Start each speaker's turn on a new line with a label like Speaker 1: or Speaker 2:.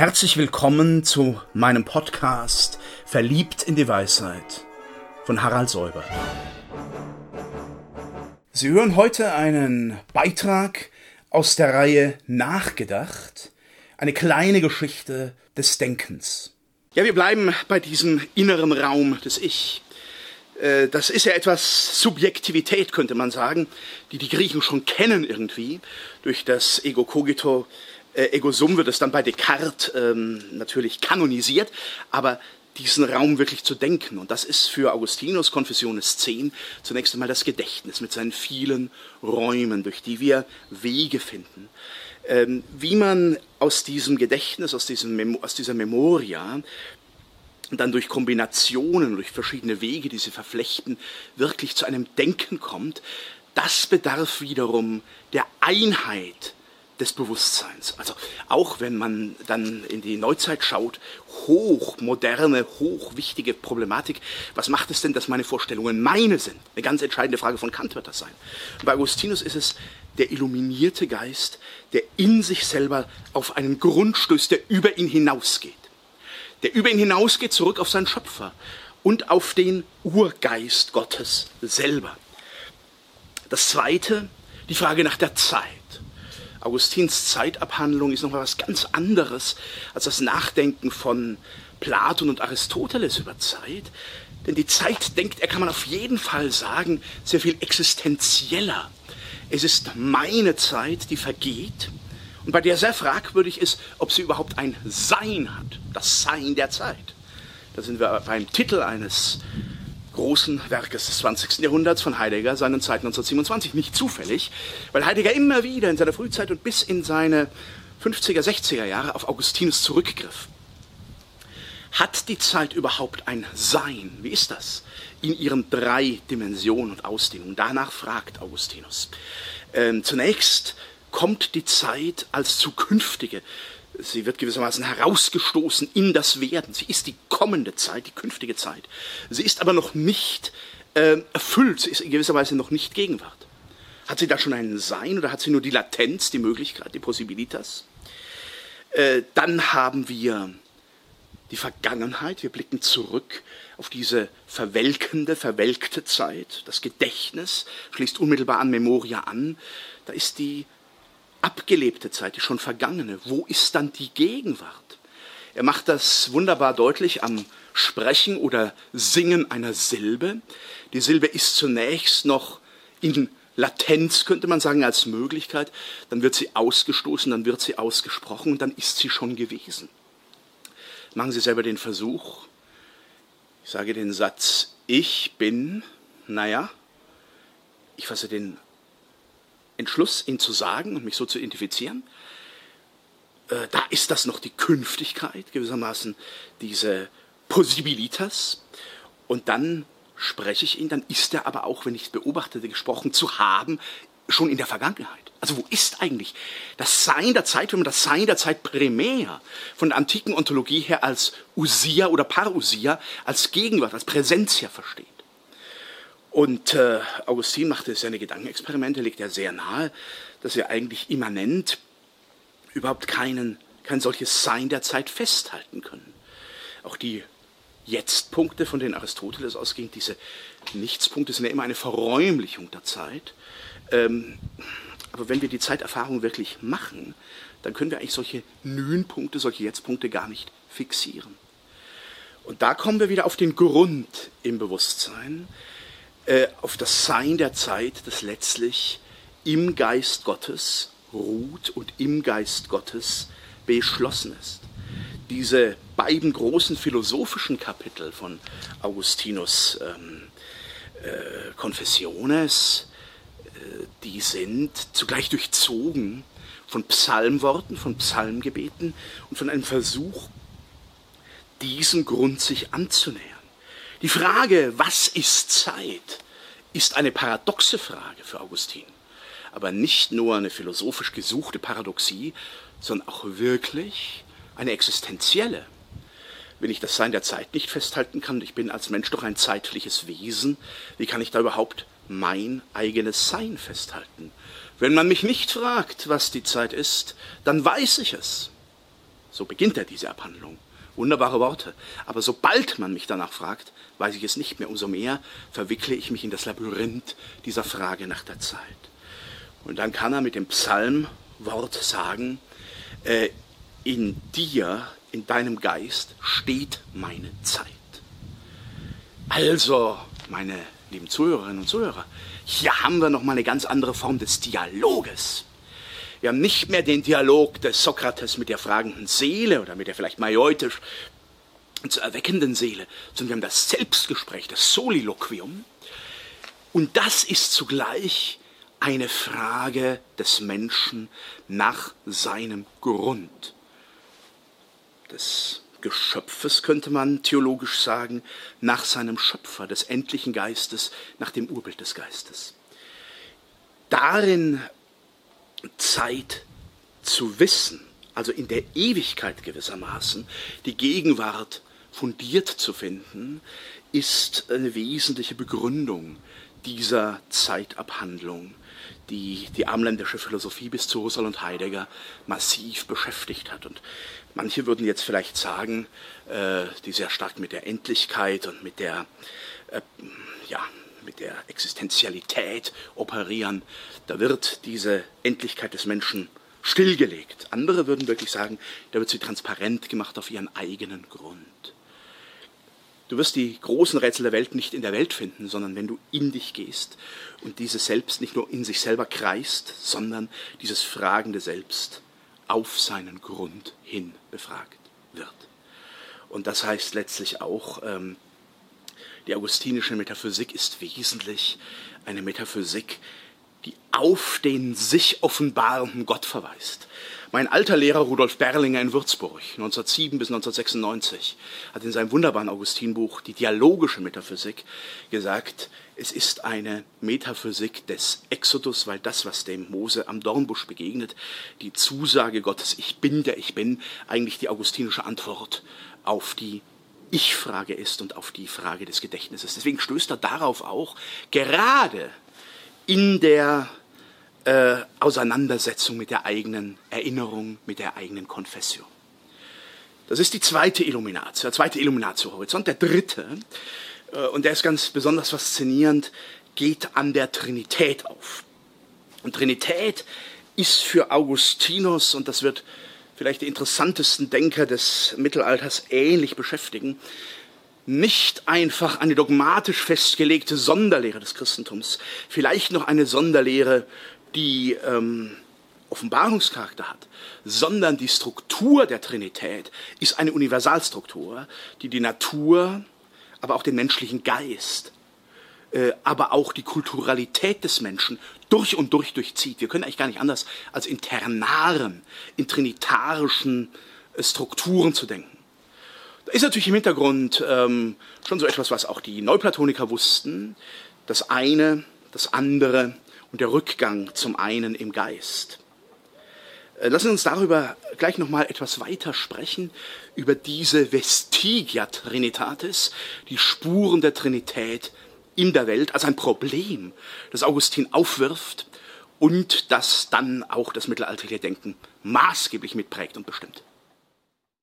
Speaker 1: Herzlich willkommen zu meinem Podcast Verliebt in die Weisheit von Harald Säuber. Sie hören heute einen Beitrag aus der Reihe Nachgedacht, eine kleine Geschichte des Denkens. Ja, wir bleiben bei diesem inneren Raum des Ich. Äh, das ist ja etwas Subjektivität, könnte man sagen, die die Griechen schon kennen irgendwie durch das Ego Cogito äh, Ego Sum wird es dann bei Descartes ähm, natürlich kanonisiert, aber diesen Raum wirklich zu denken. Und das ist für Augustinus Confessiones 10 zunächst einmal das Gedächtnis mit seinen vielen Räumen, durch die wir Wege finden. Ähm, wie man aus diesem Gedächtnis, aus, diesem Mem aus dieser Memoria, dann durch Kombinationen, durch verschiedene Wege, die sie verflechten, wirklich zu einem Denken kommt, das bedarf wiederum der Einheit des Bewusstseins. Also auch wenn man dann in die Neuzeit schaut, hochmoderne, hochwichtige Problematik. Was macht es denn, dass meine Vorstellungen meine sind? Eine ganz entscheidende Frage von Kant wird das sein. Bei Augustinus ist es der illuminierte Geist, der in sich selber auf einen Grund stößt, der über ihn hinausgeht. Der über ihn hinausgeht zurück auf seinen Schöpfer und auf den Urgeist Gottes selber. Das zweite, die Frage nach der Zeit. Augustins Zeitabhandlung ist noch mal was ganz anderes als das Nachdenken von Platon und Aristoteles über Zeit. Denn die Zeit denkt er, kann man auf jeden Fall sagen, sehr viel existenzieller. Es ist meine Zeit, die vergeht und bei der sehr fragwürdig ist, ob sie überhaupt ein Sein hat, das Sein der Zeit. Da sind wir beim Titel eines großen Werkes des 20. Jahrhunderts von Heidegger, seinen Zeit 1927. Nicht zufällig, weil Heidegger immer wieder in seiner Frühzeit und bis in seine 50er, 60er Jahre auf Augustinus zurückgriff. Hat die Zeit überhaupt ein Sein? Wie ist das? In ihren drei Dimensionen und Ausdehnungen. Danach fragt Augustinus. Ähm, zunächst kommt die Zeit als zukünftige, Sie wird gewissermaßen herausgestoßen in das Werden. Sie ist die kommende Zeit, die künftige Zeit. Sie ist aber noch nicht äh, erfüllt. Sie ist in gewisser Weise noch nicht Gegenwart. Hat sie da schon ein Sein oder hat sie nur die Latenz, die Möglichkeit, die Possibilitas? Äh, dann haben wir die Vergangenheit. Wir blicken zurück auf diese verwelkende, verwelkte Zeit. Das Gedächtnis schließt unmittelbar an Memoria an. Da ist die abgelebte Zeit, die schon vergangene. Wo ist dann die Gegenwart? Er macht das wunderbar deutlich am Sprechen oder Singen einer Silbe. Die Silbe ist zunächst noch in Latenz, könnte man sagen, als Möglichkeit. Dann wird sie ausgestoßen, dann wird sie ausgesprochen und dann ist sie schon gewesen. Machen Sie selber den Versuch. Ich sage den Satz, ich bin, naja, ich fasse den Entschluss, ihn zu sagen und mich so zu identifizieren. Äh, da ist das noch die Künftigkeit, gewissermaßen diese Possibilitas. Und dann spreche ich ihn, dann ist er aber auch, wenn ich es beobachtete, gesprochen zu haben, schon in der Vergangenheit. Also wo ist eigentlich das Sein der Zeit, wenn man das Sein der Zeit primär von der antiken Ontologie her als Usia oder Parousia, als Gegenwart, als Präsenz her versteht? Und äh, Augustin machte seine Gedankenexperimente, legt er sehr nahe, dass wir eigentlich immanent überhaupt keinen, kein solches Sein der Zeit festhalten können. Auch die Jetzt-Punkte, von denen Aristoteles ausging, diese Nichtspunkte sind ja immer eine Verräumlichung der Zeit. Ähm, aber wenn wir die Zeiterfahrung wirklich machen, dann können wir eigentlich solche Nün-Punkte, solche Jetzt-Punkte gar nicht fixieren. Und da kommen wir wieder auf den Grund im Bewusstsein, äh, auf das Sein der Zeit, das letztlich im Geist Gottes ruht und im Geist Gottes beschlossen ist. Diese beiden großen philosophischen Kapitel von Augustinus ähm, äh, Confessiones, äh, die sind zugleich durchzogen von Psalmworten, von Psalmgebeten und von einem Versuch, diesem Grund sich anzunähern. Die Frage, was ist Zeit, ist eine paradoxe Frage für Augustin. Aber nicht nur eine philosophisch gesuchte Paradoxie, sondern auch wirklich eine existenzielle. Wenn ich das Sein der Zeit nicht festhalten kann, ich bin als Mensch doch ein zeitliches Wesen, wie kann ich da überhaupt mein eigenes Sein festhalten? Wenn man mich nicht fragt, was die Zeit ist, dann weiß ich es. So beginnt er diese Abhandlung. Wunderbare Worte. Aber sobald man mich danach fragt, weiß ich es nicht mehr. Umso mehr verwickle ich mich in das Labyrinth dieser Frage nach der Zeit. Und dann kann er mit dem Psalmwort sagen, äh, in dir, in deinem Geist steht meine Zeit. Also, meine lieben Zuhörerinnen und Zuhörer, hier haben wir nochmal eine ganz andere Form des Dialoges. Wir haben nicht mehr den Dialog des Sokrates mit der fragenden Seele oder mit der vielleicht majoitisch zu erweckenden Seele, sondern wir haben das Selbstgespräch, das Soliloquium. Und das ist zugleich eine Frage des Menschen nach seinem Grund. Des Geschöpfes könnte man theologisch sagen, nach seinem Schöpfer, des endlichen Geistes, nach dem Urbild des Geistes. Darin Zeit zu wissen, also in der Ewigkeit gewissermaßen, die Gegenwart fundiert zu finden, ist eine wesentliche Begründung dieser Zeitabhandlung, die die amländische Philosophie bis zu Husserl und Heidegger massiv beschäftigt hat. Und manche würden jetzt vielleicht sagen, äh, die sehr stark mit der Endlichkeit und mit der äh, ja, mit der Existenzialität operieren, da wird diese Endlichkeit des Menschen stillgelegt. Andere würden wirklich sagen, da wird sie transparent gemacht auf ihren eigenen Grund. Du wirst die großen Rätsel der Welt nicht in der Welt finden, sondern wenn du in dich gehst und dieses Selbst nicht nur in sich selber kreist, sondern dieses fragende Selbst auf seinen Grund hin befragt wird. Und das heißt letztlich auch, ähm, die augustinische Metaphysik ist wesentlich eine Metaphysik, die auf den sich offenbarenden Gott verweist. Mein alter Lehrer Rudolf Berlinger in Würzburg, 1907 bis 1996, hat in seinem wunderbaren Augustinbuch die dialogische Metaphysik gesagt, es ist eine Metaphysik des Exodus, weil das, was dem Mose am Dornbusch begegnet, die Zusage Gottes, ich bin der ich bin, eigentlich die augustinische Antwort auf die ich-Frage ist und auf die Frage des Gedächtnisses. Deswegen stößt er darauf auch, gerade in der äh, Auseinandersetzung mit der eigenen Erinnerung, mit der eigenen Konfession. Das ist die zweite Illuminatio, der zweite Illuminatio-Horizont. Der dritte, äh, und der ist ganz besonders faszinierend, geht an der Trinität auf. Und Trinität ist für Augustinus, und das wird vielleicht die interessantesten Denker des Mittelalters ähnlich beschäftigen, nicht einfach eine dogmatisch festgelegte Sonderlehre des Christentums, vielleicht noch eine Sonderlehre, die ähm, Offenbarungscharakter hat, sondern die Struktur der Trinität ist eine Universalstruktur, die die Natur, aber auch den menschlichen Geist äh, aber auch die Kulturalität des Menschen durch und durch durchzieht. Wir können eigentlich gar nicht anders, als in ternaren, in trinitarischen äh, Strukturen zu denken. Da ist natürlich im Hintergrund ähm, schon so etwas, was auch die Neuplatoniker wussten. Das eine, das andere und der Rückgang zum einen im Geist. Äh, lassen Sie uns darüber gleich nochmal etwas weiter sprechen, über diese Vestigia Trinitatis, die Spuren der Trinität in der Welt als ein Problem, das Augustin aufwirft und das dann auch das mittelalterliche Denken maßgeblich mitprägt und bestimmt.